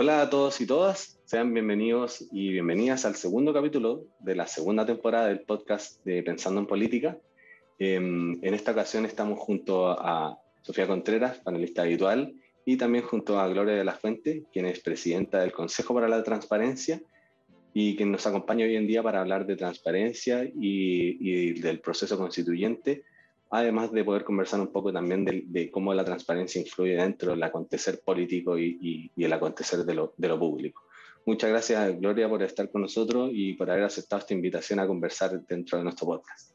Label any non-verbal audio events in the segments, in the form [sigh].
Hola a todos y todas, sean bienvenidos y bienvenidas al segundo capítulo de la segunda temporada del podcast de Pensando en Política. Em, en esta ocasión estamos junto a Sofía Contreras, panelista habitual, y también junto a Gloria de la Fuente, quien es presidenta del Consejo para la Transparencia y quien nos acompaña hoy en día para hablar de transparencia y, del proceso constituyente, además de poder conversar un poco también de, cómo la transparencia influye dentro del acontecer político y, el acontecer de lo, de lo público. Muchas gracias, Gloria, por estar con nosotros y por haber aceptado esta invitación a conversar dentro de nuestro podcast.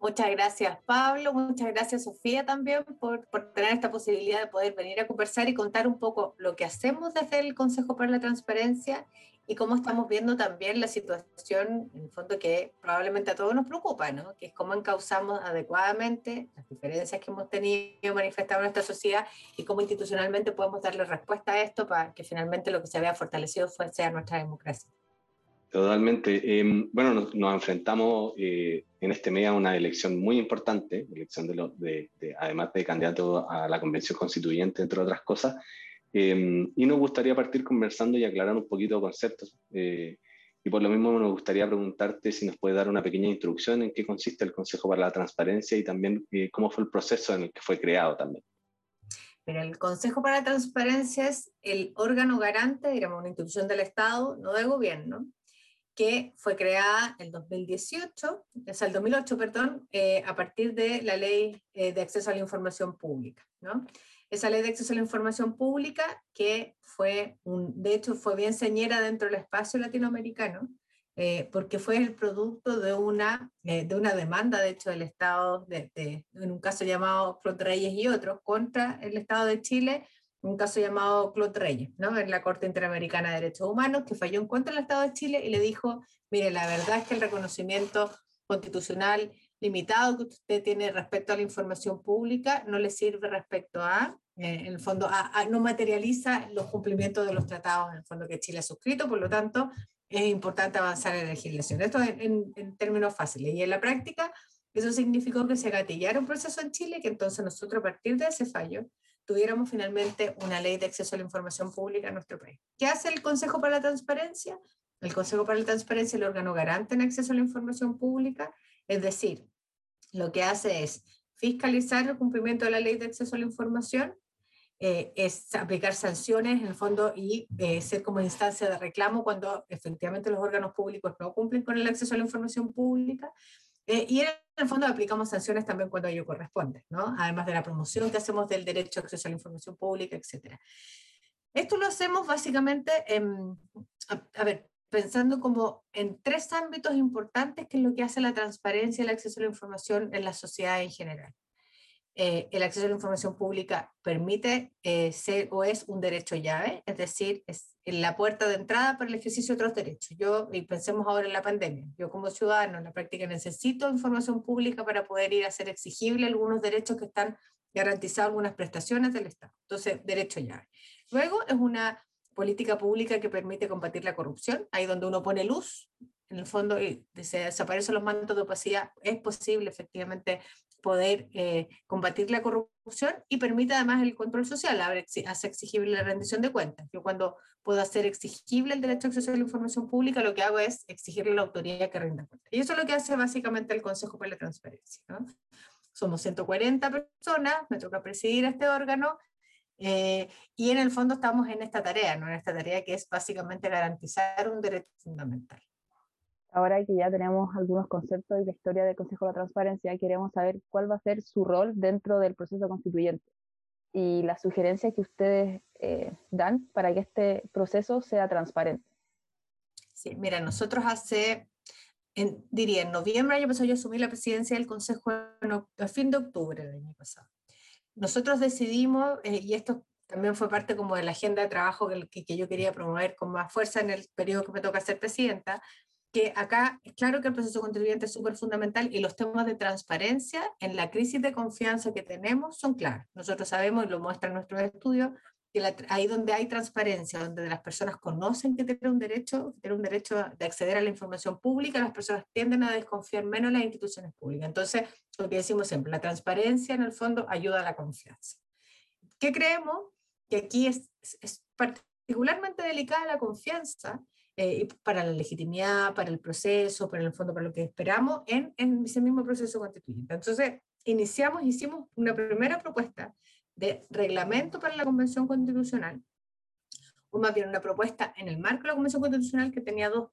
Muchas gracias, Pablo. Muchas gracias, Sofía, también por, por, tener esta posibilidad de poder venir a conversar y contar un poco lo que hacemos desde el Consejo para la Transparencia y cómo estamos viendo también la situación, en el fondo, que probablemente a todos nos preocupa, ¿no? que es cómo encauzamos adecuadamente las diferencias que hemos tenido manifestado en nuestra sociedad y cómo institucionalmente podemos darle respuesta a esto para que finalmente lo que se vea fortalecido sea nuestra democracia. Totalmente. Em, bueno, nos, enfrentamos eh, en este mes a una elección muy importante, elección de, de, además de candidato a la convención constituyente, entre otras cosas, em, y nos gustaría partir conversando y aclarar un poquito conceptos. Eh, y por lo mismo nos gustaría preguntarte si nos puede dar una pequeña introducción en qué consiste el Consejo para la Transparencia y también eh, cómo fue el proceso en el que fue creado también. Mira, el Consejo para la Transparencia es el órgano garante, digamos, una institución del Estado, no del gobierno, que fue creada en 2018, o sea, el 2008, perdón, eh, a partir de la ley eh, de acceso a la información pública, ¿no? Esa ley de acceso a la información pública que fue, un, de hecho, fue bien señera dentro del espacio latinoamericano, eh, porque fue el producto de una, de una demanda, de hecho, del Estado, de, en un caso llamado Claude Reyes y otros, contra el Estado de Chile un caso llamado Claude Reyes, ¿no? en la Corte Interamericana de Derechos Humanos, que falló en contra del Estado de Chile y le dijo, mire, la verdad es que el reconocimiento constitucional limitado que usted tiene respecto a la información pública no le sirve respecto a, eh, en el fondo, a, no materializa los cumplimientos de los tratados en el fondo que Chile ha suscrito, por lo tanto, es importante avanzar en la legislación. Esto en, en términos fáciles. Y en la práctica, eso significó que se gatillara un proceso en Chile, que entonces nosotros a partir de ese fallo tuviéramos finalmente una ley de acceso a la información pública en nuestro país. ¿Qué hace el Consejo para la Transparencia? El Consejo para la Transparencia es el órgano garante en acceso a la información pública, es decir, lo que hace es fiscalizar el cumplimiento de la ley de acceso a la información, eh, es aplicar sanciones en el fondo y eh, ser como instancia de reclamo cuando efectivamente los órganos públicos no cumplen con el acceso a la información pública eh, y en el fondo aplicamos sanciones también cuando ello corresponde, ¿no? además de la promoción que hacemos del derecho a acceso a la información pública, etc. Esto lo hacemos básicamente, a, ver, pensando como en tres ámbitos importantes que es lo que hace la transparencia y el acceso a la información en la sociedad en general. Eh, el acceso a la información pública permite eh, ser o es un derecho llave, es decir, es la puerta de entrada para el ejercicio de otros derechos. Yo, y pensemos ahora en la pandemia, yo como ciudadano en la práctica necesito información pública para poder ir a hacer exigible algunos derechos que están garantizados, algunas prestaciones del Estado. Entonces, derecho llave. Luego es una política pública que permite combatir la corrupción, ahí donde uno pone luz, en el fondo y se desaparecen los mantos de opacidad, es posible efectivamente poder eh, combatir la corrupción y permite además el control social, hace exigible la rendición de cuentas. Yo cuando puedo hacer exigible el derecho a acceso a la información pública, lo que hago es exigirle a la autoridad que rinda cuentas. Y eso es lo que hace básicamente el Consejo para la Transparencia. Somos 140 personas, me toca presidir este órgano eh, y en el fondo estamos en esta tarea, ¿no? en esta tarea que es básicamente garantizar un derecho fundamental. Ahora que ya tenemos algunos conceptos y la historia del Consejo de la Transparencia, queremos saber cuál va a ser su rol dentro del proceso constituyente y las sugerencias que ustedes eh, dan para que este proceso sea transparente. Sí, mira, nosotros hace, en, diría, en noviembre año pasado yo asumí la presidencia del Consejo a fin de octubre del año pasado. Nosotros decidimos, eh, y esto también fue parte como de la agenda de trabajo que, que, yo quería promover con más fuerza en el periodo que me toca ser presidenta, que acá claro que el proceso contribuyente es súper fundamental y los temas de transparencia en la crisis de confianza que tenemos son claros. Nosotros sabemos, y lo muestra nuestro estudio, que ahí donde hay transparencia, donde las personas conocen que tienen un derecho, un derecho de acceder a la información pública, las personas tienden a desconfiar menos en las instituciones públicas. Entonces, lo que decimos siempre, la transparencia en el fondo ayuda a la confianza. ¿Qué creemos? Que aquí es particularmente delicada la confianza eh, para la legitimidad, para el proceso, para el fondo, para lo que esperamos en, en ese mismo proceso constituyente. Entonces, iniciamos, hicimos una primera propuesta de reglamento para la Convención Constitucional, o más bien una propuesta en el marco de la Convención Constitucional que tenía dos,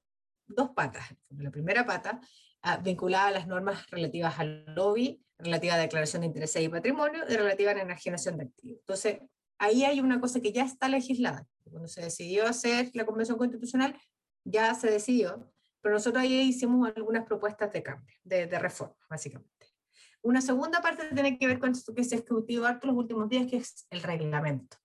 dos patas. La primera pata ah, vinculada a las normas relativas al lobby, relativa a declaración de intereses y patrimonio, y relativa a la enajenación de activos. Entonces, ahí hay una cosa que ya está legislada. Cuando se decidió hacer la Convención Constitucional, ya se decidió, pero nosotros ahí hicimos algunas propuestas de cambio, de, de reforma, básicamente. Una segunda parte tiene que ver con esto que se ha discutido harto los últimos días, que es el reglamento.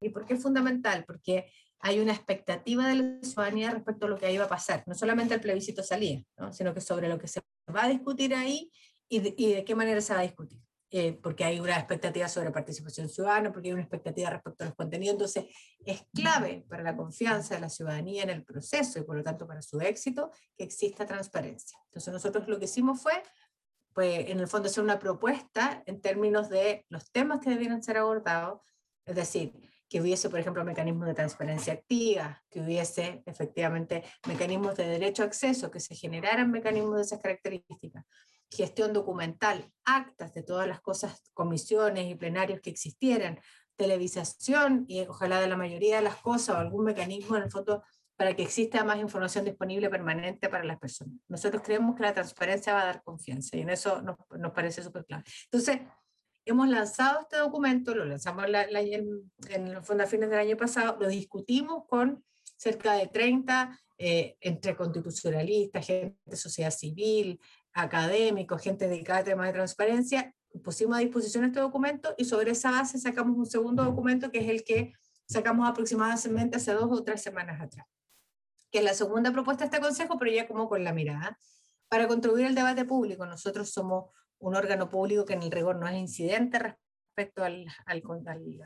¿Y por qué es fundamental? Porque hay una expectativa de la ciudadanía respecto a lo que va a pasar. No solamente el plebiscito salía, ¿no? sino que sobre lo que se va a discutir ahí y de, y de qué manera se va a discutir. Eh, porque hay una expectativa sobre participación ciudadana, porque hay una expectativa respecto a los contenidos. Entonces, es clave para la confianza de la ciudadanía en el proceso y por lo tanto para su éxito que exista transparencia. Entonces, nosotros lo que hicimos fue, pues, en el fondo, hacer una propuesta en términos de los temas que debieran ser abordados, es decir, que hubiese, por ejemplo, mecanismos de transparencia activa, que hubiese efectivamente mecanismos de derecho a acceso, que se generaran mecanismos de esas características, gestión documental, actas de todas las cosas, comisiones y plenarios que existieran, televisación y ojalá de la mayoría de las cosas o algún mecanismo en el fondo para que exista más información disponible permanente para las personas. Nosotros creemos que la transparencia va a dar confianza y en eso nos, nos parece súper clave. Entonces, hemos lanzado este documento, lo lanzamos la, en, en, el fondo a fines del año pasado, lo discutimos con cerca de 30 eh, entre constitucionalistas, gente de sociedad civil, académicos, gente dedicada a temas de transparencia, pusimos a disposición este documento y sobre esa base sacamos un segundo documento que es el que sacamos aproximadamente hace dos o tres semanas atrás, que es la segunda propuesta de este consejo, pero ya como con la mirada. Para contribuir al debate público, nosotros somos un órgano público que en el rigor no es incidente respecto al, al,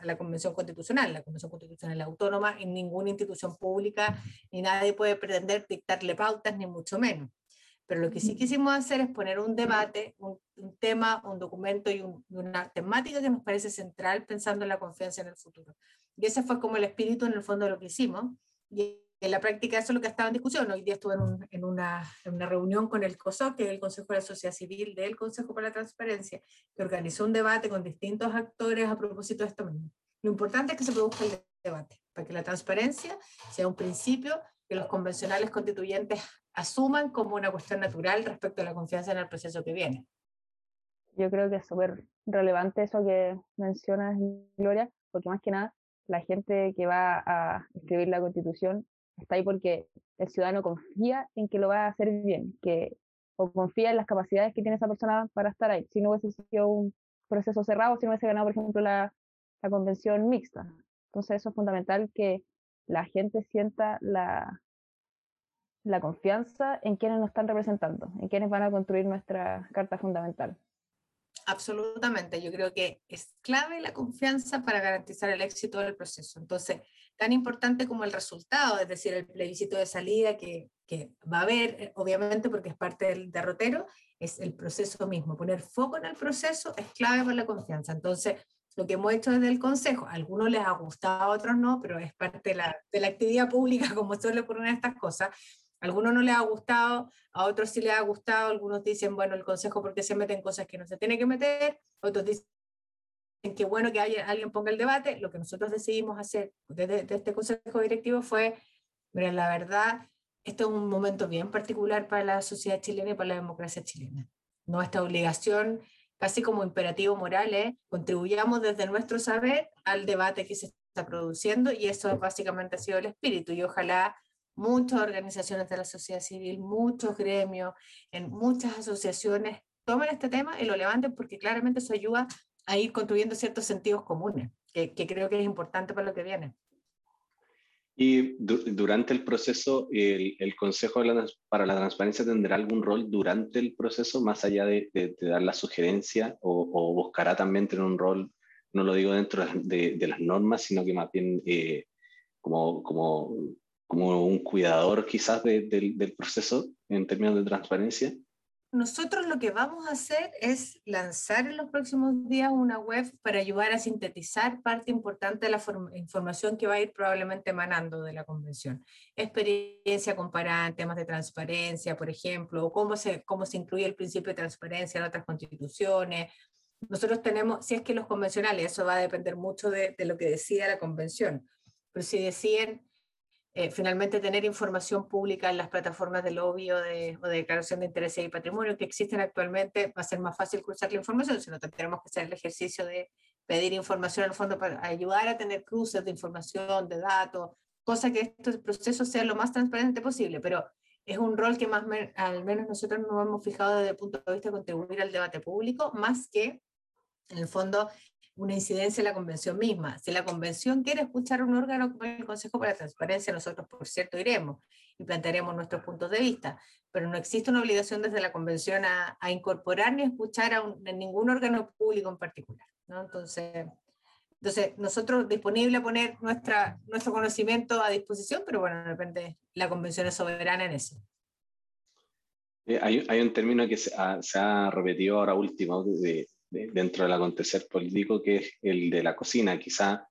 a la Convención Constitucional. La Convención Constitucional es autónoma, en ninguna institución pública ni nadie puede pretender dictarle pautas, ni mucho menos. Pero lo que sí quisimos hacer es poner un debate, un, un tema, un documento y un, una temática que nos parece central pensando en la confianza en el futuro. Y ese fue como el espíritu en el fondo de lo que hicimos. Y en la práctica eso es lo que estaba en discusión. Hoy día estuve en, un, en, una, en, una, reunión con el COSOC, que es el Consejo de la Sociedad Civil del Consejo para la Transparencia, que organizó un debate con distintos actores a propósito de esto mismo. Lo importante es que se produzca el debate, para que la transparencia sea un principio que los convencionales constituyentes asuman como una cuestión natural respecto a la confianza en el proceso que viene. Yo creo que es súper relevante eso que mencionas, Gloria, porque más que nada la gente que va a escribir la constitución está ahí porque el ciudadano confía en que lo va a hacer bien, que o confía en las capacidades que tiene esa persona para estar ahí. Si no hubiese sido un proceso cerrado, si no hubiese ganado, por ejemplo, la, la convención mixta. Entonces eso es fundamental que la gente sienta la, la confianza en quienes nos están representando, en quienes van a construir nuestra carta fundamental. Absolutamente, yo creo que es clave la confianza para garantizar el éxito del proceso. Entonces, tan importante como el resultado, es decir, el plebiscito de salida que, que va a haber, eh, obviamente porque es parte del derrotero, es el proceso mismo. Poner foco en el proceso es clave para la confianza. Entonces, lo que hemos hecho desde el Consejo, a algunos les ha gustado, a otros no, pero es parte de la, de la actividad pública, [laughs] como suele poner estas cosas, a algunos no les ha gustado, a otros sí les ha gustado, algunos dicen, bueno, el consejo porque se meten cosas que no se tiene que meter, otros dicen que bueno que haya, alguien ponga el debate, lo que nosotros decidimos hacer desde, desde este consejo directivo fue, mira, la verdad, esto es un momento bien particular para la sociedad chilena y para la democracia chilena. Nuestra obligación, casi como imperativo moral, es contribuyamos desde nuestro saber al debate que se está produciendo y eso básicamente ha sido el espíritu y ojalá muchas organizaciones de la sociedad civil, muchos gremios, en muchas asociaciones tomen este tema y lo levanten porque claramente eso ayuda a ir construyendo ciertos sentidos comunes, que creo que es importante para lo que viene. Y du durante el proceso, el, el Consejo para la Transparencia tendrá algún rol durante el proceso, más allá de, de, de dar la sugerencia, o, o, buscará también tener un rol, no lo digo dentro [laughs] de, de las normas, sino que más bien eh, como, como como un cuidador quizás de, de, del proceso en términos de transparencia? Nosotros lo que vamos a hacer es lanzar en los próximos días una web para ayudar a sintetizar parte importante de la información que va a ir probablemente emanando de la convención. Experiencia comparada temas de transparencia, por ejemplo, o cómo se, cómo se incluye el principio de transparencia en otras constituciones. Nosotros tenemos, si es que los convencionales, eso va a depender mucho de, de lo que decida la convención, pero si deciden eh, finalmente tener información pública en las plataformas de lobby o de, o de, declaración de intereses y patrimonio que existen actualmente, va a ser más fácil cruzar la información, sino que tenemos que hacer el ejercicio de pedir información al fondo para ayudar a tener cruces de información, de datos, cosa que estos procesos sean lo más transparente posible, pero es un rol que más al menos nosotros nos hemos fijado desde el punto de vista de contribuir al debate público, más que en el fondo una incidencia en la convención misma. Si la convención quiere escuchar un órgano como el Consejo para la Transparencia, nosotros, por cierto, iremos y plantearemos nuestros puntos de vista, pero no existe una obligación desde la convención a, incorporar ni escuchar a, ningún órgano público en particular. ¿no? Entonces, entonces, nosotros disponible a poner nuestra, nuestro conocimiento a disposición, pero bueno, de repente la convención es soberana en eso. Eh, hay, hay, un término que se ha, se ha repetido ahora último de, dentro del acontecer político, que es el de la cocina. Quizá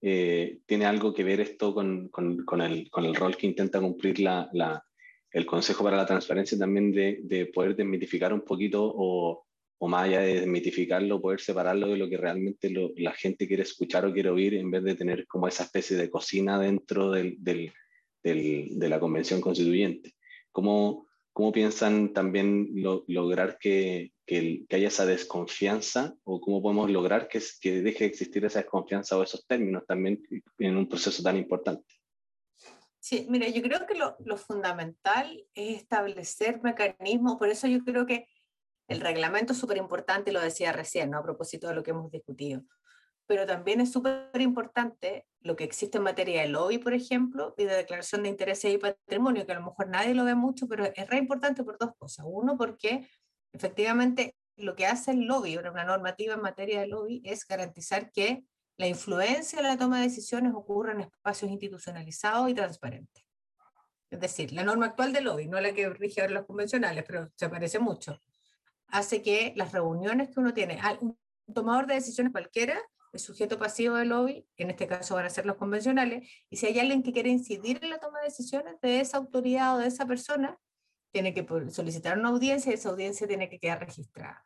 eh, tiene algo que ver esto con, con, el, con, el, rol que intenta cumplir la, la, el Consejo para la Transparencia, también de, de poder desmitificar un poquito o, o, más allá de desmitificarlo, poder separarlo de lo que realmente la gente quiere escuchar o quiere oír, en vez de tener como esa especie de cocina dentro del, del, del de la Convención Constituyente. ¿Cómo, cómo piensan también lograr que, que, haya esa desconfianza o cómo podemos lograr que, que deje de existir esa desconfianza o esos términos también en un proceso tan importante. Sí, mira, yo creo que lo, lo fundamental es establecer mecanismos, por eso yo creo que el reglamento es súper importante, lo decía recién, ¿no? a propósito de lo que hemos discutido, pero también es súper importante lo que existe en materia de lobby, por ejemplo, y de declaración de intereses y patrimonio, que a lo mejor nadie lo ve mucho, pero es re importante por dos cosas. Uno, porque Efectivamente, lo que hace el lobby, una normativa en materia de lobby, es garantizar que la influencia en la toma de decisiones ocurra en espacios institucionalizados y transparentes. Es decir, la norma actual del lobby, no la que rige ahora los convencionales, pero se parece mucho, hace que las reuniones que uno tiene, un tomador de decisiones cualquiera, el sujeto pasivo del lobby, en este caso van a ser los convencionales, y si hay alguien que quiere incidir en la toma de decisiones de esa autoridad o de esa persona, tiene que solicitar una audiencia y esa audiencia tiene que quedar registrada.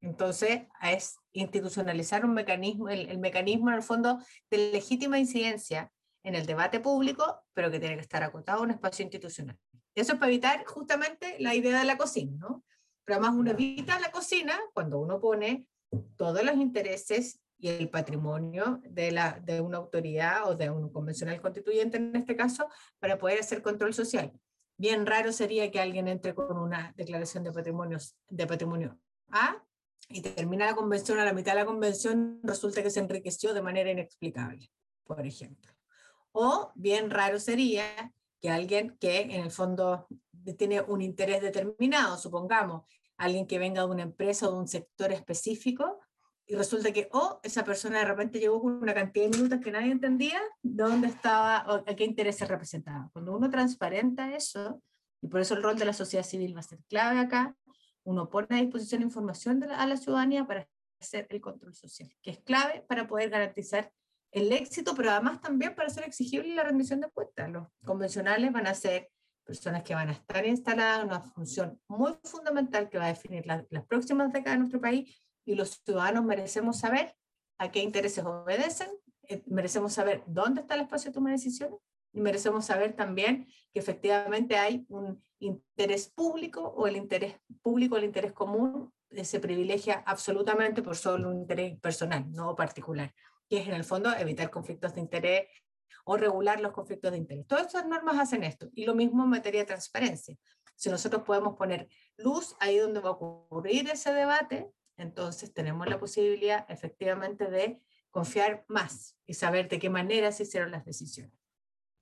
Entonces, es institucionalizar un mecanismo, el, mecanismo en el fondo de legítima incidencia en el debate público, pero que tiene que estar acotado a un espacio institucional. Eso es para evitar justamente la idea de la cocina, ¿no? Pero además uno evita la cocina cuando uno pone todos los intereses y el patrimonio de, la, de una autoridad o de un convencional constituyente en este caso para poder hacer control social bien raro sería que alguien entre con una declaración de, patrimonios, de patrimonio A y termina la convención, a la mitad de la convención resulta que se enriqueció de manera inexplicable, por ejemplo. O bien raro sería que alguien que en el fondo tiene un interés determinado, supongamos, alguien que venga de una empresa o de un sector específico, y resulta que, oh, esa persona de repente llegó con una cantidad de minutos que nadie entendía dónde estaba o a qué interés se representaba. Cuando uno transparenta eso, y por eso el rol de la sociedad civil va a ser clave acá, uno pone a disposición información a la ciudadanía para hacer el control social, que es clave para poder garantizar el éxito, pero además también para ser exigible la rendición de cuentas. Los convencionales van a ser personas que van a estar instaladas en una función muy fundamental que va a definir las próximas décadas de nuestro país y los ciudadanos merecemos saber a qué intereses obedecen, eh, merecemos saber dónde está el espacio de toma de decisiones y merecemos saber también que efectivamente hay un interés público o el interés público, el interés común, se privilegia absolutamente por solo un interés personal, no particular, que es en el fondo evitar conflictos de interés o regular los conflictos de interés. Todas estas normas hacen esto y lo mismo en materia de transparencia. Si nosotros podemos poner luz ahí donde va a ocurrir ese debate, entonces tenemos la posibilidad efectivamente de confiar más y saber de qué manera se hicieron las decisiones.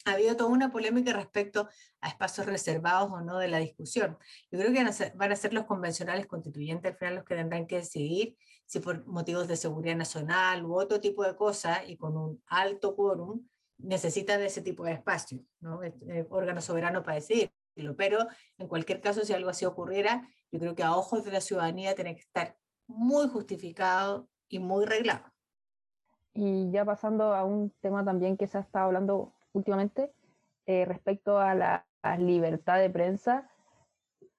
Ha habido toda una polémica respecto a espacios reservados o no de la discusión. Yo creo que van a ser, los convencionales constituyentes al final los que tendrán que decidir si por motivos de seguridad nacional u otro tipo de cosas y con un alto quórum necesitan de ese tipo de espacio, ¿no? órgano soberano para decidir. Pero en cualquier caso, si algo así ocurriera, yo creo que a ojos de la ciudadanía tiene que estar muy justificado y muy reglado. Y ya pasando a un tema también que se ha estado hablando últimamente, eh, respecto a la libertad de prensa,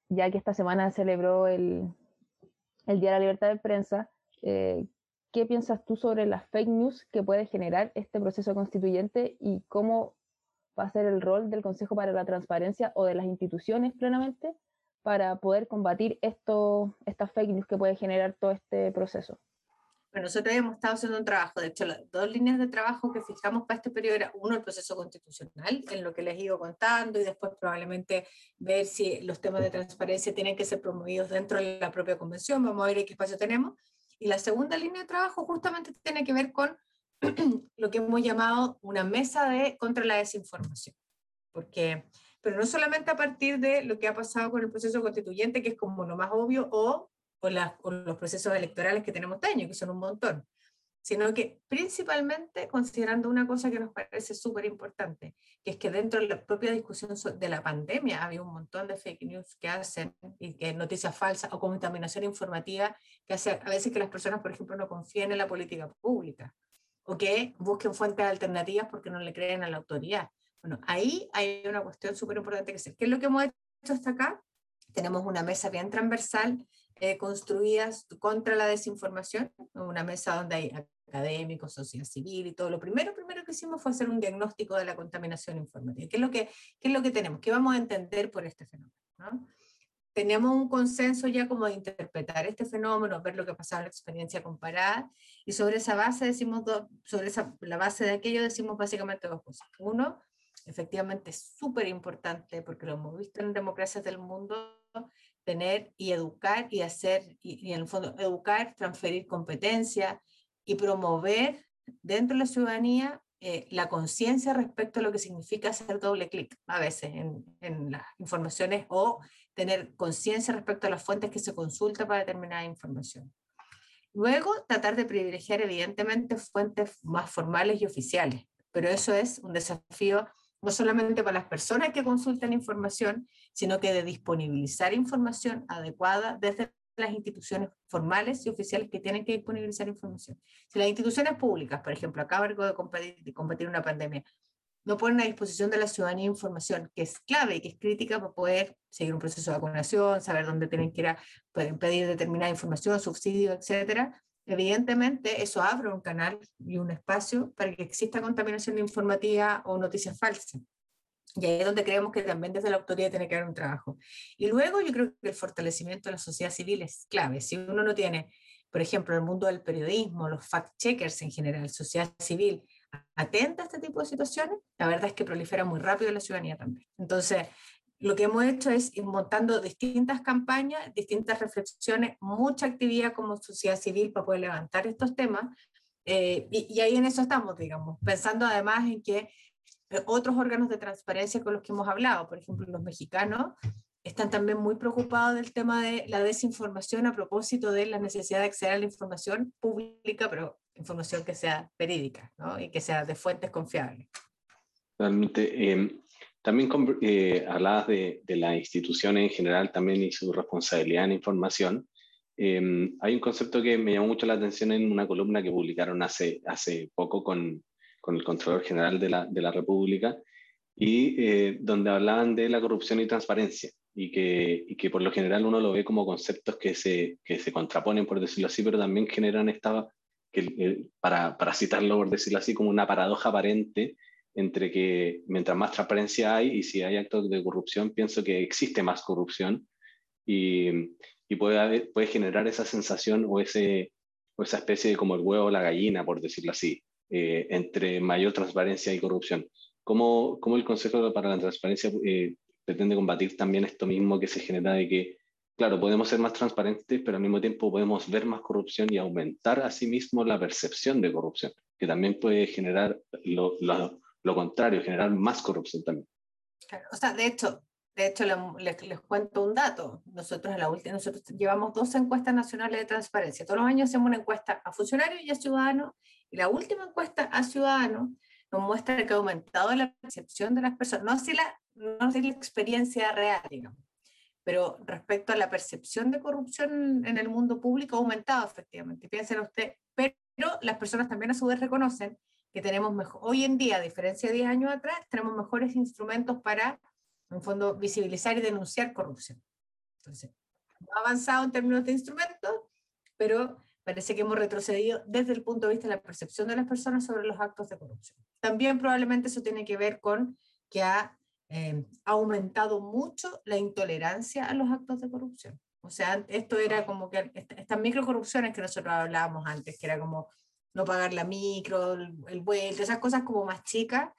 ya que esta semana celebró el, el Día de la Libertad de Prensa, eh, ¿qué piensas tú sobre las fake news que puede generar este proceso constituyente y cómo va a ser el rol del Consejo para la Transparencia o de las instituciones plenamente para poder combatir esto, estas fake news que puede generar todo este proceso? Bueno, nosotros hemos estado haciendo un trabajo, de hecho, las dos líneas de trabajo que fijamos para este periodo era uno, el proceso constitucional, en lo que les ido contando, y después probablemente ver si los temas de transparencia tienen que ser promovidos dentro de la propia convención, vamos a ver qué espacio tenemos. Y la segunda línea de trabajo justamente tiene que ver con [clears throat] lo que hemos llamado una mesa de contra la desinformación. Porque, pero no solamente a partir de lo que ha pasado con el proceso constituyente, que es como lo más obvio, o con, los procesos electorales que tenemos este año, que son un montón, sino que principalmente considerando una cosa que nos parece súper importante, que es que dentro de la propia discusión de la pandemia había un montón de fake news que hacen, y que noticias falsas o contaminación informativa, que hace a veces que las personas, por ejemplo, no confíen en la política pública, o que busquen fuentes alternativas porque no le creen a la autoridad. Bueno, ahí hay una cuestión súper importante que hacer. ¿Qué es lo que hemos hecho hasta acá? Tenemos una mesa bien transversal eh, construidas contra la desinformación, una mesa donde hay académicos, sociedad civil y todo. Lo primero, primero que hicimos fue hacer un diagnóstico de la contaminación informativa. ¿Qué es lo que, qué es lo que tenemos? ¿Qué vamos a entender por este fenómeno? ¿no? Tenemos un consenso ya como de interpretar este fenómeno, ver lo que pasaba en la experiencia comparada, y sobre esa base decimos, sobre esa, la base de aquello decimos básicamente dos cosas. Uno, efectivamente es súper importante, porque lo hemos visto en democracias del mundo, tener y educar y hacer, y, en el fondo educar, transferir competencia y promover dentro de la ciudadanía eh, la conciencia respecto a lo que significa hacer doble clic a veces en, en las informaciones o tener conciencia respecto a las fuentes que se consulta para determinada información. Luego, tratar de privilegiar evidentemente fuentes más formales y oficiales, pero eso es un desafío no solamente para las personas que consultan información, sino que de disponibilizar información adecuada desde las instituciones formales y oficiales que tienen que disponibilizar información. Si las instituciones públicas, por ejemplo, combatir, de combatir una pandemia, no ponen a disposición de la ciudadanía información que es clave y que es crítica para poder seguir un proceso de vacunación, saber dónde tienen que ir a pedir determinada información, subsidio, etcétera, Evidentemente, eso abre un canal y un espacio para que exista contaminación informativa o noticias falsas. Y ahí es donde creemos que también desde la autoridad tiene que haber un trabajo. Y luego yo creo que el fortalecimiento de la sociedad civil es clave. Si uno no tiene, por ejemplo, el mundo del periodismo, los fact-checkers en general, sociedad civil, atenta a este tipo de situaciones, la verdad es que prolifera muy rápido la ciudadanía también. Entonces, lo que hemos hecho es ir montando distintas campañas, distintas reflexiones, mucha actividad como sociedad civil para poder levantar estos temas. Eh, y, ahí en eso estamos, digamos, pensando además en que eh, otros órganos de transparencia con los que hemos hablado, por ejemplo, los mexicanos, están también muy preocupados del tema de la desinformación a propósito de la necesidad de acceder a la información pública, pero información que sea verídica ¿no? y que sea de fuentes confiables. Realmente, eh, también eh, hablabas de, de las instituciones en general también y su responsabilidad en información. Em, hay un concepto que me llamó mucho la atención en una columna que publicaron hace, hace poco con, con el Contralor General de la, de la República y eh, donde hablaban de la corrupción y transparencia y que, y que, por lo general uno lo ve como conceptos que se, que se contraponen, por decirlo así, pero también generan esta, que, para, para citarlo, por decirlo así, como una paradoja aparente entre que mientras más transparencia hay y si hay actos de corrupción, pienso que existe más corrupción y, y puede, puede generar esa sensación o, ese, o esa especie de como el huevo o la gallina, por decirlo así, eh, entre mayor transparencia y corrupción. ¿Cómo, cómo el Consejo para la Transparencia eh, pretende combatir también esto mismo que se genera de que, claro, podemos ser más transparentes, pero al mismo tiempo podemos ver más corrupción y aumentar asimismo la percepción de corrupción, que también puede generar lo, lo contrario, generar más corrupción también. o sea, de hecho, de hecho les, les, cuento un dato. Nosotros en la última, nosotros llevamos dos encuestas nacionales de transparencia. Todos los años hacemos una encuesta a funcionarios y a ciudadanos. Y la última encuesta a ciudadanos, nos muestra que ha aumentado la percepción de las personas, no si la, no si la experiencia real, digamos, pero respecto a la percepción de corrupción en el mundo público ha aumentado efectivamente. Piensen usted, pero las personas también a su vez reconocen que tenemos mejor, hoy en día, a diferencia de 10 años atrás, tenemos mejores instrumentos para, en fondo, visibilizar y denunciar corrupción. Entonces, ha avanzado en términos de instrumentos, pero parece que hemos retrocedido desde el punto de vista de la percepción de las personas sobre los actos de corrupción. También probablemente eso tiene que ver con que ha eh, aumentado mucho la intolerancia a los actos de corrupción. O sea, esto era como que estas microcorrupciones que nosotros hablábamos antes, que era como no pagar la micro, el, el vuelto, esas cosas como más chicas,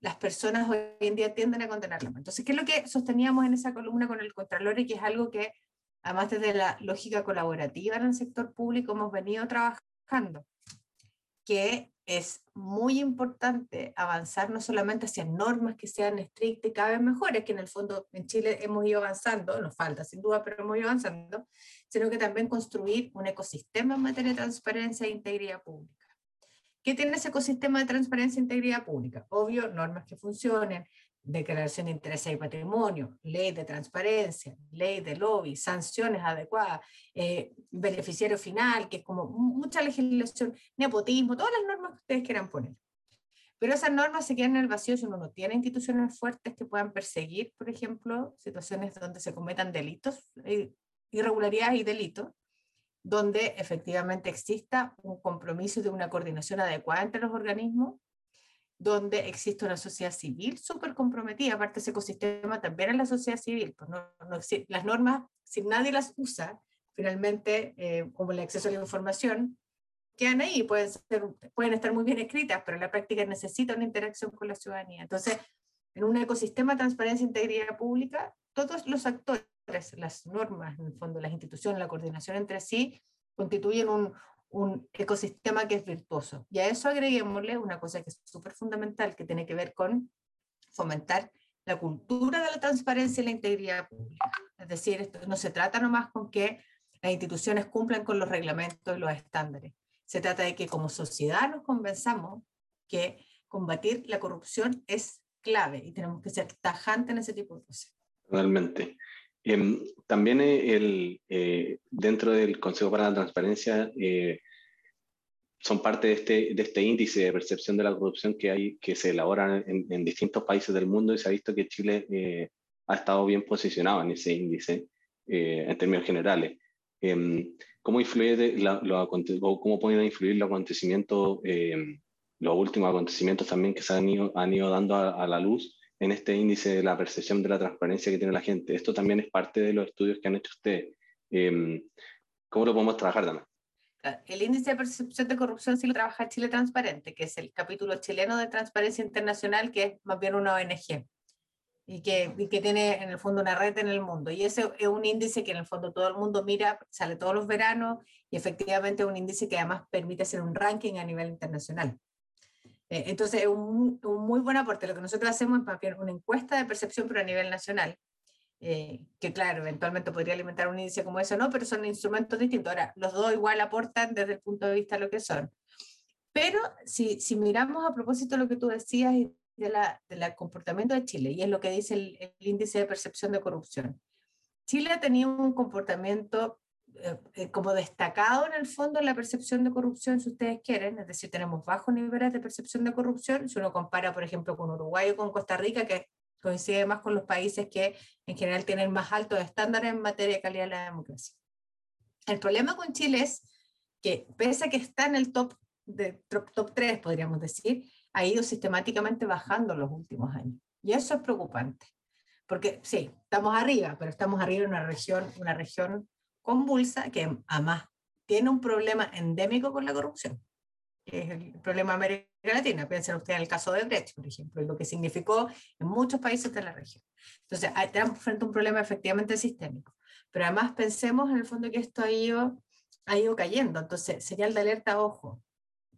las personas hoy en día tienden a condenarlas. Entonces, ¿qué es lo que sosteníamos en esa columna con el Contralor y que es algo que además desde la lógica colaborativa en el sector público hemos venido trabajando, que es muy importante avanzar no solamente hacia normas que sean estrictas y cada vez mejores, que en el fondo en Chile hemos ido avanzando, nos falta sin duda, pero hemos ido avanzando, sino que también construir un ecosistema en materia de transparencia e integridad pública. ¿Qué tiene ese ecosistema de transparencia e integridad pública? Obvio, normas que funcionen, declaración de interés y patrimonio, ley de transparencia, ley de lobby, sanciones adecuadas, eh, beneficiario final, que es como mucha legislación, nepotismo, todas las normas que ustedes quieran poner. Pero esas normas se quedan en el vacío si uno no tiene instituciones fuertes que puedan perseguir, por ejemplo, situaciones donde se cometan delitos, eh, irregularidades y delitos, donde efectivamente exista un compromiso de una coordinación adecuada entre los organismos donde existe una sociedad civil súper comprometida, aparte ese ecosistema también es la sociedad civil, pues no, las normas, si nadie las usa, finalmente, eh, como el acceso a la información, quedan ahí, pueden, ser, pueden estar muy bien escritas, pero la práctica necesita una interacción con la ciudadanía. Entonces, en un ecosistema de transparencia e integridad pública, todos los actores, las normas, en el fondo, las instituciones, la coordinación entre sí, constituyen un, un ecosistema que es virtuoso. Y a eso agreguémosle una cosa que es súper fundamental, que tiene que ver con fomentar la cultura de la transparencia y la integridad pública. Es decir, esto no se trata nomás con que las instituciones cumplan con los reglamentos y los estándares. Se trata de que como sociedad nos convenzamos que combatir la corrupción es clave y tenemos que ser tajantes en ese tipo de cosas. Realmente. Em, también eh, el, eh, dentro del Consejo para la Transparencia eh, son parte de este, de este índice de percepción de la corrupción que, hay, que se elabora en, en distintos países del mundo y se ha visto que Chile ha estado bien posicionado en ese índice en términos generales. Em, ¿Cómo, influye la, lo, ¿Cómo pueden influir los acontecimientos, em, los últimos acontecimientos también que se han ido, han ido dando a, a la luz en este índice de la percepción de la transparencia que tiene la gente. Esto también es parte de los estudios que han hecho ustedes. Em, ¿Cómo lo podemos trabajar también? El índice de percepción de corrupción sí lo trabaja Chile Transparente, que es el capítulo chileno de Transparencia Internacional, que es más bien una ONG y que, y que tiene en el fondo una red en el mundo. Y ese es un índice que en el fondo todo el mundo mira, sale todos los veranos y efectivamente es un índice que además permite hacer un ranking a nivel internacional. Eh, entonces, es un, muy buen aporte. Lo que nosotros hacemos es una encuesta de percepción, pero a nivel nacional, eh, que claro, eventualmente podría alimentar un índice como ese, no, pero son instrumentos distintos. Ahora, los dos igual aportan desde el punto de vista de lo que son. Pero si, si miramos a propósito de lo que tú decías y de la, del comportamiento de Chile, y es lo que dice el, el índice de percepción de corrupción, Chile ha tenido un comportamiento eh, eh, como destacado en el fondo en la percepción de corrupción, si ustedes quieren, es decir, tenemos bajos niveles de percepción de corrupción, si uno compara, por ejemplo, con Uruguay o con Costa Rica, que coincide más con los países que en general tienen más altos estándares en materia de calidad de la democracia. El problema con Chile es que, pese a que está en el top, de, top, top 3, podríamos decir, ha ido sistemáticamente bajando en los últimos años. Y eso es preocupante, porque sí, estamos arriba, pero estamos arriba en una región, una región convulsa que además tiene un problema endémico con la corrupción, que es el problema de América Latina. Piensen ustedes en el caso de Brecht, por ejemplo, y lo que significó en muchos países de la región. Entonces, tenemos frente a un problema efectivamente sistémico. Pero además pensemos en el fondo que esto ha ido, ha ido cayendo. Entonces, señal de alerta, ojo,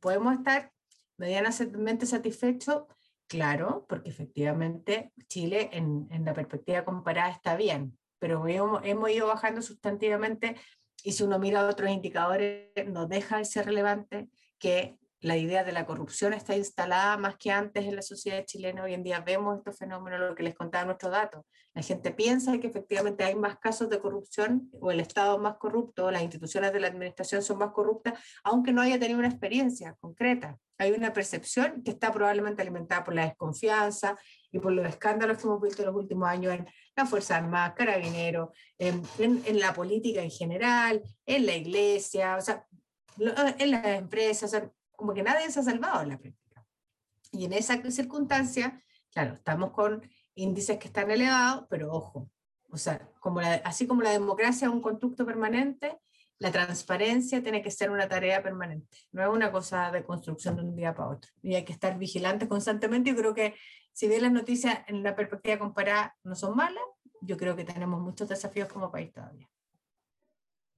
podemos estar medianamente satisfechos, claro, porque efectivamente Chile en, en la perspectiva comparada está bien, pero hemos, ido bajando sustantivamente y si uno mira otros indicadores, no deja de ser relevante que la idea de la corrupción está instalada más que antes en la sociedad chilena. Hoy en día vemos estos fenómenos, lo que les contaba nuestros datos. La gente piensa que efectivamente hay más casos de corrupción o el Estado es más corrupto, las instituciones de la administración son más corruptas, aunque no haya tenido una experiencia concreta. Hay una percepción que está probablemente alimentada por la desconfianza y por los escándalos que hemos visto en los últimos años en la Fuerza Armada, Carabineros, en, en, la política en general, en la iglesia, o sea, en las empresas, o sea, como que nadie se ha salvado en la práctica. Y en esa circunstancia, claro, estamos con índices que están elevados, pero ojo, o sea, como así como la democracia es un constructo permanente, la transparencia tiene que ser una tarea permanente, no es una cosa de construcción de un día para otro. Y hay que estar vigilantes constantemente. Yo creo que si bien las noticias en la perspectiva comparada no son malas, yo creo que tenemos muchos desafíos como país todavía.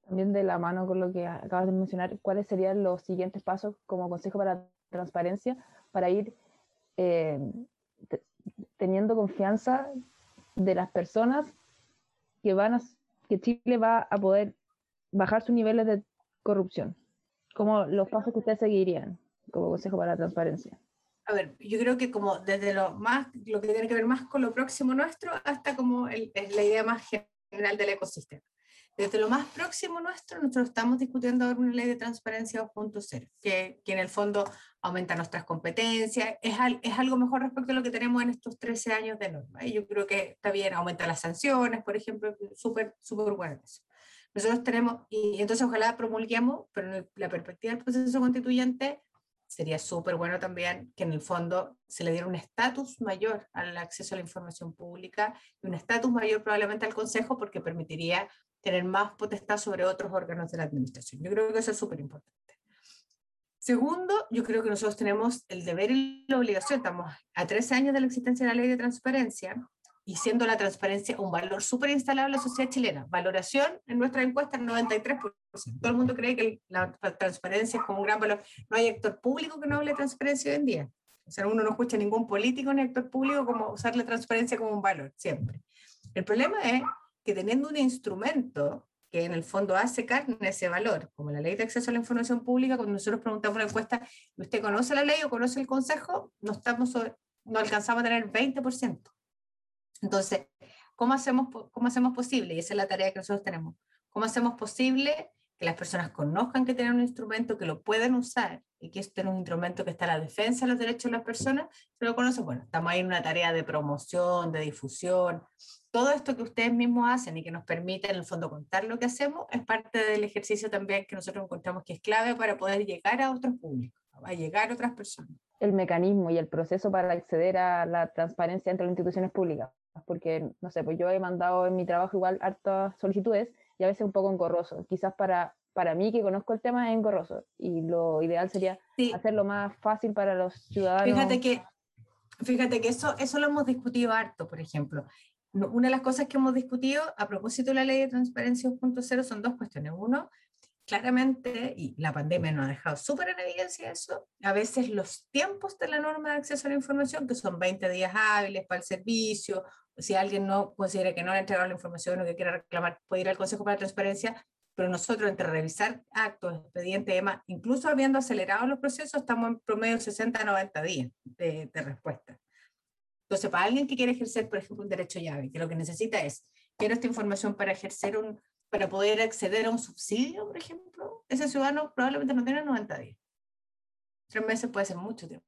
También de la mano con lo que acabas de mencionar, ¿cuáles serían los siguientes pasos como Consejo para Transparencia para ir eh, teniendo confianza de las personas que van a, que Chile va a poder bajar sus niveles de corrupción? Como los pasos que ustedes seguirían como Consejo para la Transparencia. A ver, yo creo que como desde lo más, lo que tiene que ver más con lo próximo nuestro, hasta como el, la idea más general del ecosistema. Desde lo más próximo nuestro, nosotros estamos discutiendo ahora una ley de transparencia 2.0, que, que en el fondo aumenta nuestras competencias, es, es algo mejor respecto a lo que tenemos en estos 13 años de norma. Y yo creo que está bien, aumenta las sanciones, por ejemplo, súper, súper bueno eso. Nosotros tenemos, y entonces ojalá promulguemos, pero en la perspectiva del proceso constituyente, sería súper bueno también que en el fondo se le diera un estatus mayor al acceso a la información pública y un estatus mayor probablemente al Consejo porque permitiría tener más potestad sobre otros órganos de la administración. Yo creo que eso es súper importante. Segundo, yo creo que nosotros tenemos el deber y la obligación, estamos a 13 años de la existencia de la ley de transparencia, y siendo la transparencia un valor súper instalado en la sociedad chilena. Valoración en nuestra encuesta el 93%. Todo el mundo cree que la transparencia es como un gran valor. No hay actor público que no hable de transparencia hoy en día. O sea, uno no escucha ningún político ni actor público como usar la transparencia como un valor, siempre. El problema es que teniendo un instrumento que en el fondo hace carne ese valor, como la ley de acceso a la información pública, cuando nosotros preguntamos en la encuesta, ¿usted conoce la ley o conoce el consejo? No, estamos no alcanzamos a tener 20%. Entonces, ¿cómo hacemos, ¿cómo hacemos posible? Y esa es la tarea que nosotros tenemos. ¿Cómo hacemos posible que las personas conozcan que tienen un instrumento, que lo pueden usar y que este es un instrumento que está a la defensa de los derechos de las personas? Si lo conocen, bueno, estamos ahí en una tarea de promoción, de difusión, todo esto que ustedes mismos hacen y que nos permite en el fondo contar lo que hacemos es parte del ejercicio también que nosotros encontramos que es clave para poder llegar a otros públicos, a llegar a otras personas. El mecanismo y el proceso para acceder a la transparencia entre las instituciones públicas, porque, no sé, pues yo he mandado en mi trabajo igual hartas solicitudes y a veces un poco engorroso. Quizás para, para mí que conozco el tema es engorroso y lo ideal sería hacerlo más fácil para los ciudadanos. Fíjate que Fíjate que eso, eso lo hemos discutido harto, por ejemplo una de las cosas que hemos discutido a propósito de la ley de transparencia 2.0 son dos cuestiones. Uno, claramente, y la pandemia nos ha dejado súper en evidencia eso, a veces los tiempos de la norma de acceso a la información, que son 20 días hábiles para el servicio, si alguien no considera que no le ha entregado la información o que quiera reclamar, puede ir al Consejo para la Transparencia, pero nosotros entre revisar actos, expedientes demás, incluso habiendo acelerado los procesos, estamos en promedio 60 a 90 días de, de respuesta. Entonces, para alguien que quiere ejercer, por ejemplo, un derecho llave, que lo que necesita es, quiero esta información para ejercer un, para poder acceder a un subsidio, por ejemplo, ese ciudadano probablemente no tiene 90 días. Tres meses puede ser mucho tiempo.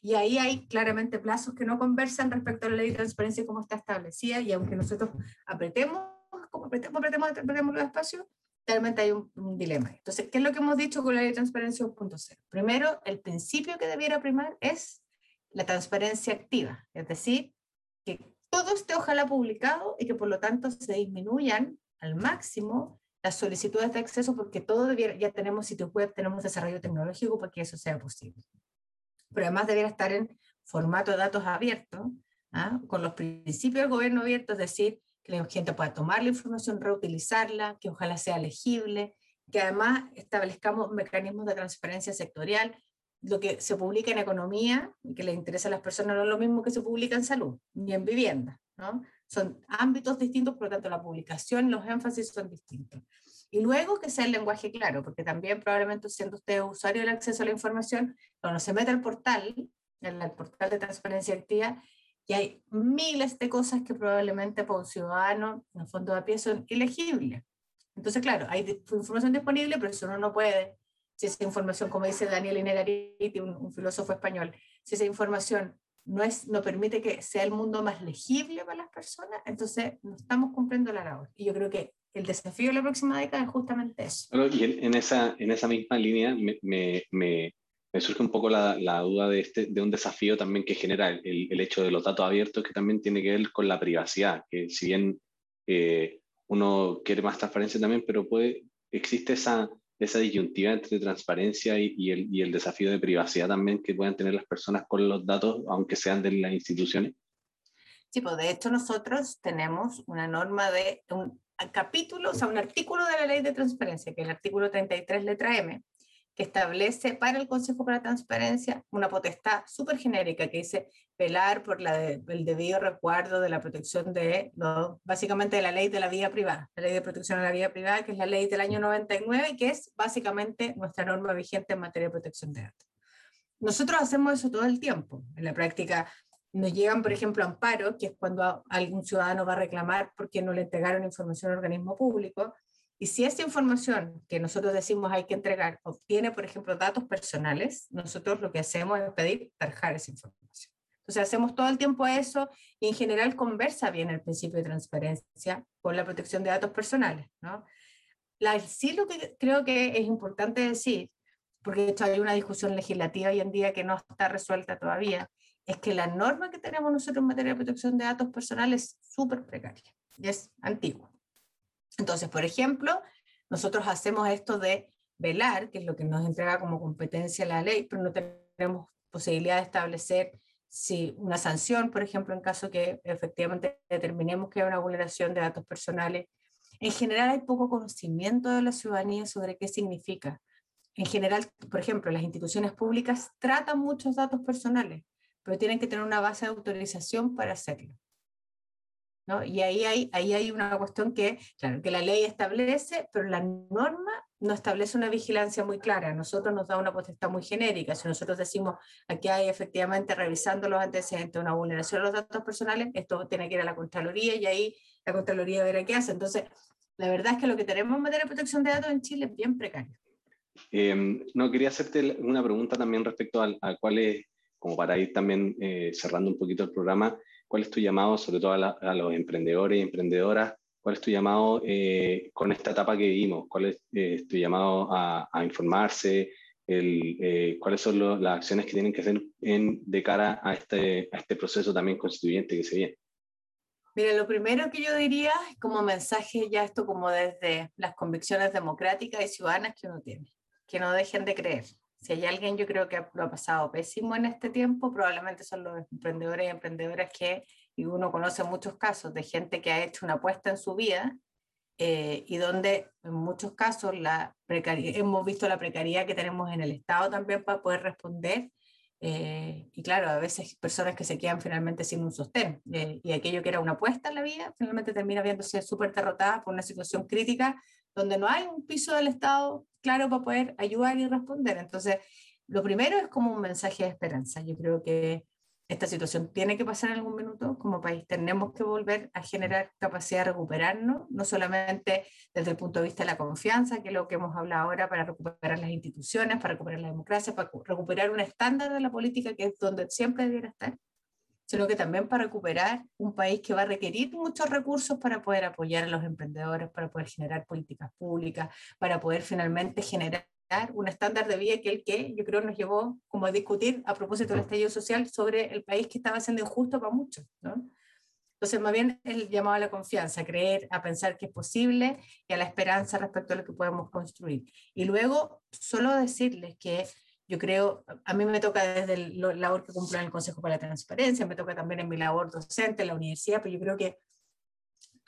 Y ahí hay claramente plazos que no conversan respecto a la ley de transparencia como está establecida, y aunque nosotros apretemos, como apretemos, apretemos, apretemos los espacios, realmente hay un, un, dilema. Entonces, ¿qué es lo que hemos dicho con la ley de transparencia 2.0? Primero, el principio que debiera primar es la transparencia activa, es decir, que todo esté ojalá publicado y que por lo tanto se disminuyan al máximo las solicitudes de acceso porque todo debiera, ya tenemos sitio web, tenemos desarrollo tecnológico para que eso sea posible. Pero además debiera estar en formato de datos abiertos, ¿ah? con los principios del gobierno abierto, es decir, que la gente pueda tomar la información, reutilizarla, que ojalá sea legible, que además establezcamos mecanismos de transparencia sectorial lo que se publica en economía y que le interesa a las personas no es lo mismo que se publica en salud ni en vivienda. ¿no? Son ámbitos distintos, por lo tanto la publicación, los énfasis son distintos. Y luego que sea el lenguaje claro, porque también probablemente siendo usted usuario del acceso a la información, cuando se mete al portal, el portal de transparencia activa, y hay miles de cosas que probablemente para un ciudadano, en el fondo de pie, son ilegibles. Entonces, claro, hay información disponible, pero eso uno no puede, si esa información, como dice Daniel Inegariti, un, un filósofo español, si esa información no, es, no permite que sea el mundo más legible para las personas, entonces no estamos cumpliendo la labor. Y yo creo que el desafío de la próxima década es justamente eso. y en, esa, en esa misma línea me, me, me, surge un poco la, la, duda de, este, de un desafío también que genera el, el, hecho de los datos abiertos, que también tiene que ver con la privacidad, que si bien eh, uno quiere más transparencia también, pero puede, existe esa, esa disyuntiva entre transparencia y, y, el, y, el, desafío de privacidad también que puedan tener las personas con los datos, aunque sean de las instituciones. Sí, pues de hecho nosotros tenemos una norma de un capítulo, o sea, un artículo de la ley de transparencia, que es el artículo 33, letra M, que establece para el Consejo para la Transparencia una potestad súper genérica que dice velar por la el debido recuerdo de la protección de, básicamente de la ley de la vida privada, la ley de protección de la vida privada, que es la ley del año 99, que es básicamente nuestra norma vigente en materia de protección de datos. Nosotros hacemos eso todo el tiempo. En la práctica nos llegan, por ejemplo, amparos, que es cuando algún ciudadano va a reclamar porque no le entregaron información al organismo público, y si esta información que nosotros decimos hay que entregar obtiene, por ejemplo, datos personales, nosotros lo que hacemos es pedir tarjar esa información. Entonces hacemos todo el tiempo eso y en general conversa bien el principio de transparencia con la protección de datos personales. ¿no? La, sí lo que creo que es importante decir, porque de hecho hay una discusión legislativa hoy en día que no está resuelta todavía, es que la norma que tenemos nosotros en materia de protección de datos personales es súper precaria y es antigua. Entonces, por ejemplo, nosotros hacemos esto de velar, que es lo que nos entrega como competencia la ley, pero no tenemos posibilidad de establecer si una sanción, por ejemplo, en caso que efectivamente determinemos que hay una vulneración de datos personales. En general hay poco conocimiento de la ciudadanía sobre qué significa. En general, por ejemplo, las instituciones públicas tratan muchos datos personales, pero tienen que tener una base de autorización para hacerlo. Y ahí hay, ahí hay una cuestión que, claro, que la ley establece, pero la norma no establece una vigilancia muy clara. nosotros nos da una potestad muy genérica. Si nosotros decimos aquí hay efectivamente revisando los antecedentes una vulneración de los datos personales, esto tiene que ir a la Contraloría y ahí la Contraloría verá qué hace. Entonces, la verdad es que lo que tenemos en materia de protección de datos en Chile es bien precario. Em, no, quería hacerte una pregunta también respecto a, a cuál es, como para ir también eh, cerrando un poquito el programa, ¿Cuál es tu llamado, sobre todo a, los emprendedores y emprendedoras? ¿Cuál es tu llamado eh, con esta etapa que vivimos? ¿Cuál es eh, tu llamado a, informarse? El, eh, ¿Cuáles son las acciones que tienen que hacer en, de cara a este, a este proceso también constituyente que se viene? Mira, lo primero que yo diría como mensaje ya esto como desde las convicciones democráticas y ciudadanas que uno tiene, que no dejen de creer, si hay alguien yo creo que lo ha pasado pésimo en este tiempo, probablemente son los emprendedores y emprendedoras que, y uno conoce muchos casos de gente que ha hecho una apuesta en su vida eh, y donde en muchos casos la hemos visto la precariedad que tenemos en el Estado también para poder responder. Eh, y claro, a veces personas que se quedan finalmente sin un sostén eh, y aquello que era una apuesta en la vida finalmente termina viéndose súper derrotada por una situación crítica donde no hay un piso del Estado claro para poder ayudar y responder. Entonces, lo primero es como un mensaje de esperanza. Yo creo que esta situación tiene que pasar en algún minuto como país. Tenemos que volver a generar capacidad de recuperarnos, no solamente desde el punto de vista de la confianza, que es lo que hemos hablado ahora, para recuperar las instituciones, para recuperar la democracia, para recuperar un estándar de la política que es donde siempre debiera estar, sino que también para recuperar un país que va a requerir muchos recursos para poder apoyar a los emprendedores, para poder generar políticas públicas, para poder finalmente generar un estándar de vida que el que yo creo nos llevó como a discutir a propósito del estallido social sobre el país que estaba siendo injusto para muchos. ¿no? Entonces, más bien el llamado a la confianza, a creer, a pensar que es posible y a la esperanza respecto a lo que podemos construir. Y luego, solo decirles que yo creo, a mí me toca desde la labor que cumplo en el Consejo para la Transparencia, me toca también en mi labor docente en la universidad, pero yo creo que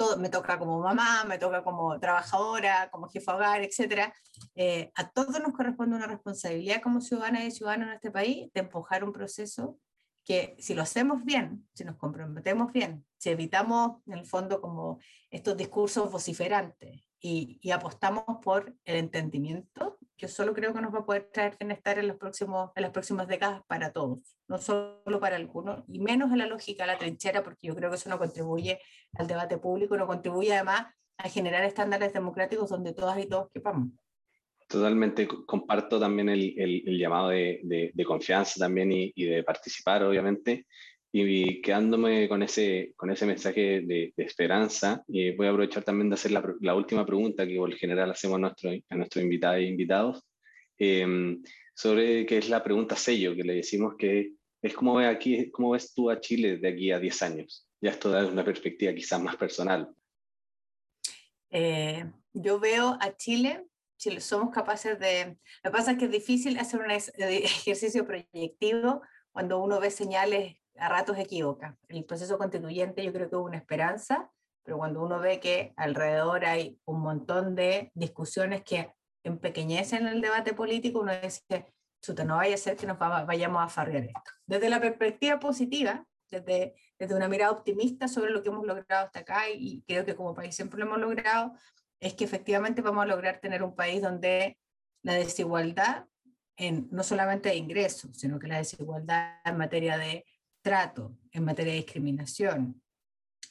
todo me toca como mamá, me toca como trabajadora, como jefa hogar, etc. Eh, a todos nos corresponde una responsabilidad como ciudadanas y ciudadanos en este país de empujar un proceso que si lo hacemos bien, si nos comprometemos bien, si evitamos en el fondo como estos discursos vociferantes y, apostamos por el entendimiento, que solo creo que nos va a poder traer bienestar en, los próximos, en las próximas décadas para todos, no solo para algunos, y menos en la lógica, la trinchera, porque yo creo que eso no contribuye al debate público, no contribuye además a generar estándares democráticos donde todas y todos quepamos. Totalmente comparto también el, el, llamado de, de, confianza también y, y, de participar, obviamente. Y quedándome con ese, con ese mensaje de, esperanza, y voy a aprovechar también de hacer la, la, última pregunta que por general hacemos a, nuestro, a nuestros invitados e invitados, em, sobre qué es la pregunta sello, que le decimos que es cómo ves, aquí, cómo ves tú a Chile de aquí a 10 años. Ya esto da una perspectiva quizás más personal. Eh, yo veo a Chile, Chile, somos capaces de... Lo que pasa es que es difícil hacer un [laughs] ejercicio proyectivo cuando uno ve señales a ratos equivoca. El proceso constituyente yo creo que hubo una esperanza, pero cuando uno ve que alrededor hay un montón de discusiones que empequeñecen el debate político, uno dice, chuta, no vaya a ser que nos vayamos a farrear esto. Desde la perspectiva positiva, desde, desde una mirada optimista sobre lo que hemos logrado hasta acá, y creo que como país siempre lo hemos logrado, es que efectivamente vamos a lograr tener un país donde la desigualdad, en, no solamente de ingresos, sino que la desigualdad en materia de trato, en materia de discriminación,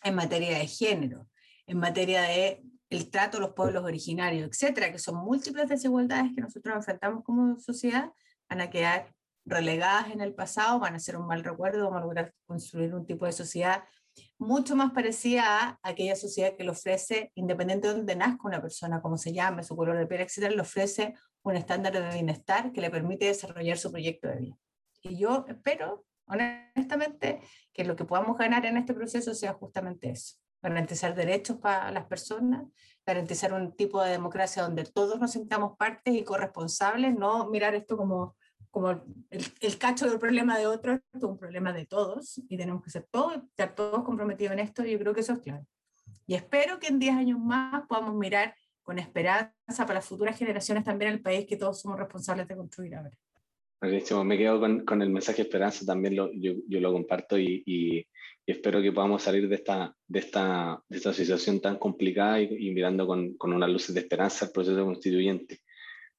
en materia de género, en materia de el trato a los pueblos originarios, etcétera, que son múltiples desigualdades que nosotros enfrentamos como sociedad, van a quedar relegadas en el pasado, van a ser un mal recuerdo, vamos a lograr construir un tipo de sociedad mucho más parecida a aquella sociedad que le ofrece, independiente de dónde nazca una persona, como se llame, su color de piel, etcétera, le ofrece un estándar de bienestar que le permite desarrollar su proyecto de vida. Y yo espero honestamente, que lo que podamos ganar en este proceso sea justamente eso, garantizar derechos para las personas, garantizar un tipo de democracia donde todos nos sintamos partes y corresponsables, no mirar esto como, como el, el cacho del problema de otro, esto es un problema de todos y tenemos que ser todos, estar todos comprometidos en esto y yo creo que eso es claro. Y espero que en 10 años más podamos mirar con esperanza para las futuras generaciones también el país que todos somos responsables de construir ahora me quedo con, con, el mensaje de esperanza, también lo, yo, yo, lo comparto y, y, espero que podamos salir de esta, de esta, de esta situación tan complicada y, mirando con, con unas luces de esperanza al proceso constituyente.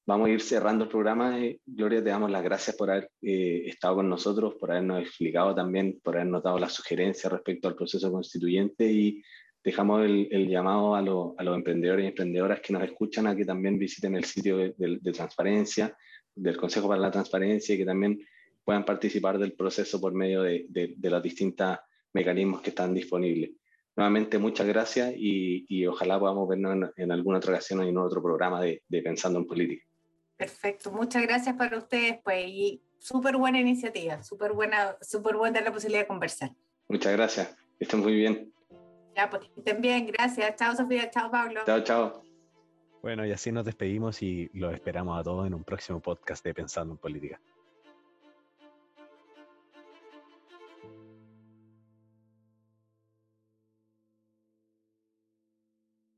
Vamos a ir cerrando el programa. Eh, Gloria, te damos las gracias por haber eh, estado con nosotros, por habernos explicado también, por haber notado las sugerencias respecto al proceso constituyente y dejamos el, el llamado a, a, los emprendedores y emprendedoras que nos escuchan a que también visiten el sitio de, de, de transparencia del Consejo para la Transparencia y que también puedan participar del proceso por medio de, de, los distintos mecanismos que están disponibles. Nuevamente, muchas gracias y, y ojalá podamos vernos en, alguna otra ocasión en otro programa de, de, Pensando en Política. Perfecto, muchas gracias para ustedes, pues, y súper buena iniciativa, súper buena, súper buena la posibilidad de conversar. Muchas gracias, estén muy bien. Ya, pues estén bien, gracias. Chao, Sofía, chao, Pablo. Chao, chao. Bueno, y así nos despedimos y los esperamos a todos en un próximo podcast de Pensando en Política.